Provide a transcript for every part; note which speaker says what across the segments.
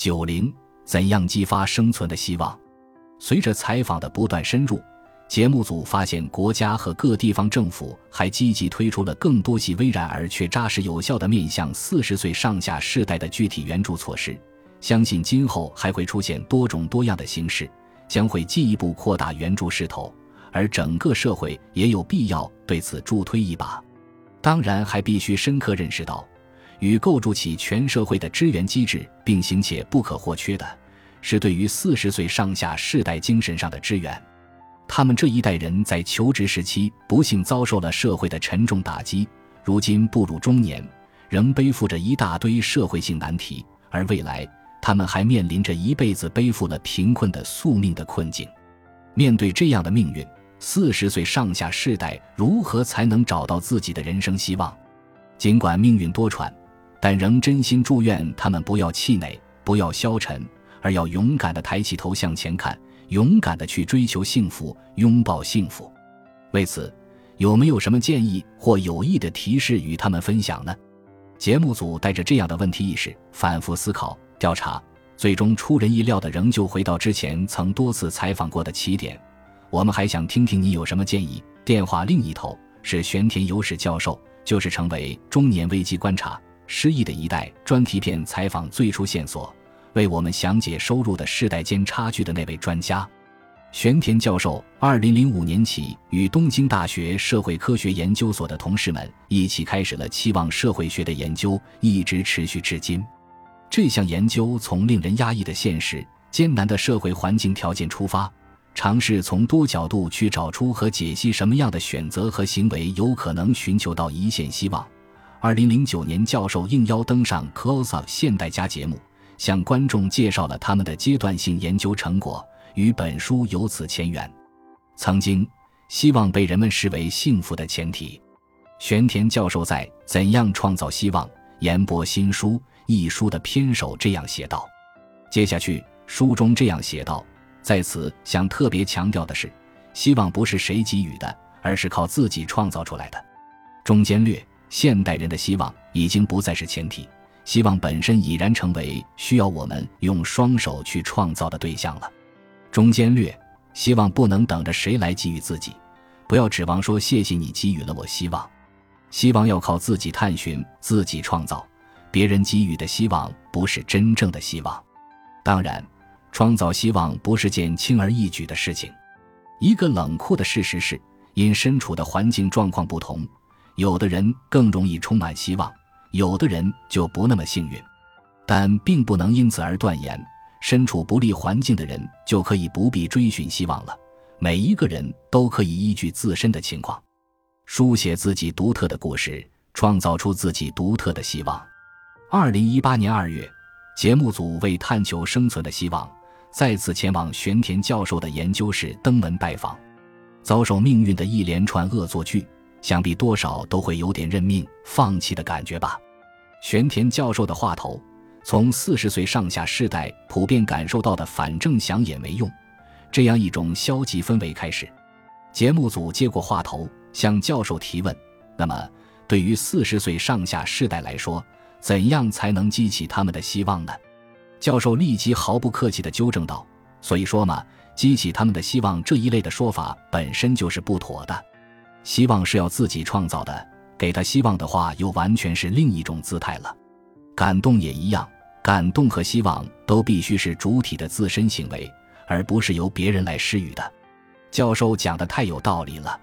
Speaker 1: 九零，怎样激发生存的希望？随着采访的不断深入，节目组发现国家和各地方政府还积极推出了更多细微然而却扎实有效的面向四十岁上下世代的具体援助措施。相信今后还会出现多种多样的形式，将会进一步扩大援助势头，而整个社会也有必要对此助推一把。当然，还必须深刻认识到，与构筑起全社会的支援机制并行且不可或缺的，是对于四十岁上下世代精神上的支援。他们这一代人在求职时期不幸遭受了社会的沉重打击，如今步入中年，仍背负着一大堆社会性难题，而未来。他们还面临着一辈子背负了贫困的宿命的困境。面对这样的命运，四十岁上下世代如何才能找到自己的人生希望？尽管命运多舛，但仍真心祝愿他们不要气馁，不要消沉，而要勇敢地抬起头向前看，勇敢地去追求幸福，拥抱幸福。为此，有没有什么建议或有益的提示与他们分享呢？节目组带着这样的问题意识，反复思考。调查最终出人意料的，仍旧回到之前曾多次采访过的起点。我们还想听听你有什么建议。电话另一头是玄田有史教授，就是成为中年危机观察失意的一代专题片采访最初线索，为我们详解收入的世代间差距的那位专家。玄田教授，二零零五年起与东京大学社会科学研究所的同事们一起开始了期望社会学的研究，一直持续至今。这项研究从令人压抑的现实、艰难的社会环境条件出发，尝试从多角度去找出和解析什么样的选择和行为有可能寻求到一线希望。二零零九年，教授应邀登上《Close Up 现代家》节目，向观众介绍了他们的阶段性研究成果，与本书由此前缘。曾经，希望被人们视为幸福的前提。玄田教授在《怎样创造希望》研播新书。一书的篇首这样写道：“接下去，书中这样写道，在此想特别强调的是，希望不是谁给予的，而是靠自己创造出来的。中间略，现代人的希望已经不再是前提，希望本身已然成为需要我们用双手去创造的对象了。中间略，希望不能等着谁来给予自己，不要指望说谢谢你给予了我希望，希望要靠自己探寻，自己创造。”别人给予的希望不是真正的希望，当然，创造希望不是件轻而易举的事情。一个冷酷的事实是，因身处的环境状况不同，有的人更容易充满希望，有的人就不那么幸运。但并不能因此而断言，身处不利环境的人就可以不必追寻希望了。每一个人都可以依据自身的情况，书写自己独特的故事，创造出自己独特的希望。二零一八年二月，节目组为探求生存的希望，再次前往玄田教授的研究室登门拜访。遭受命运的一连串恶作剧，想必多少都会有点认命放弃的感觉吧。玄田教授的话头，从四十岁上下世代普遍感受到的“反正想也没用”这样一种消极氛围开始。节目组接过话头，向教授提问：“那么，对于四十岁上下世代来说？”怎样才能激起他们的希望呢？教授立即毫不客气地纠正道：“所以说嘛，激起他们的希望这一类的说法本身就是不妥的。希望是要自己创造的，给他希望的话，又完全是另一种姿态了。感动也一样，感动和希望都必须是主体的自身行为，而不是由别人来施予的。”教授讲的太有道理了，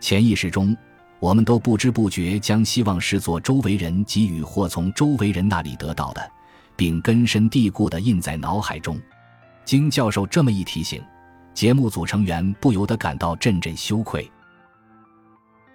Speaker 1: 潜意识中。我们都不知不觉将希望视作周围人给予或从周围人那里得到的，并根深蒂固地印在脑海中。经教授这么一提醒，节目组成员不由得感到阵阵羞愧。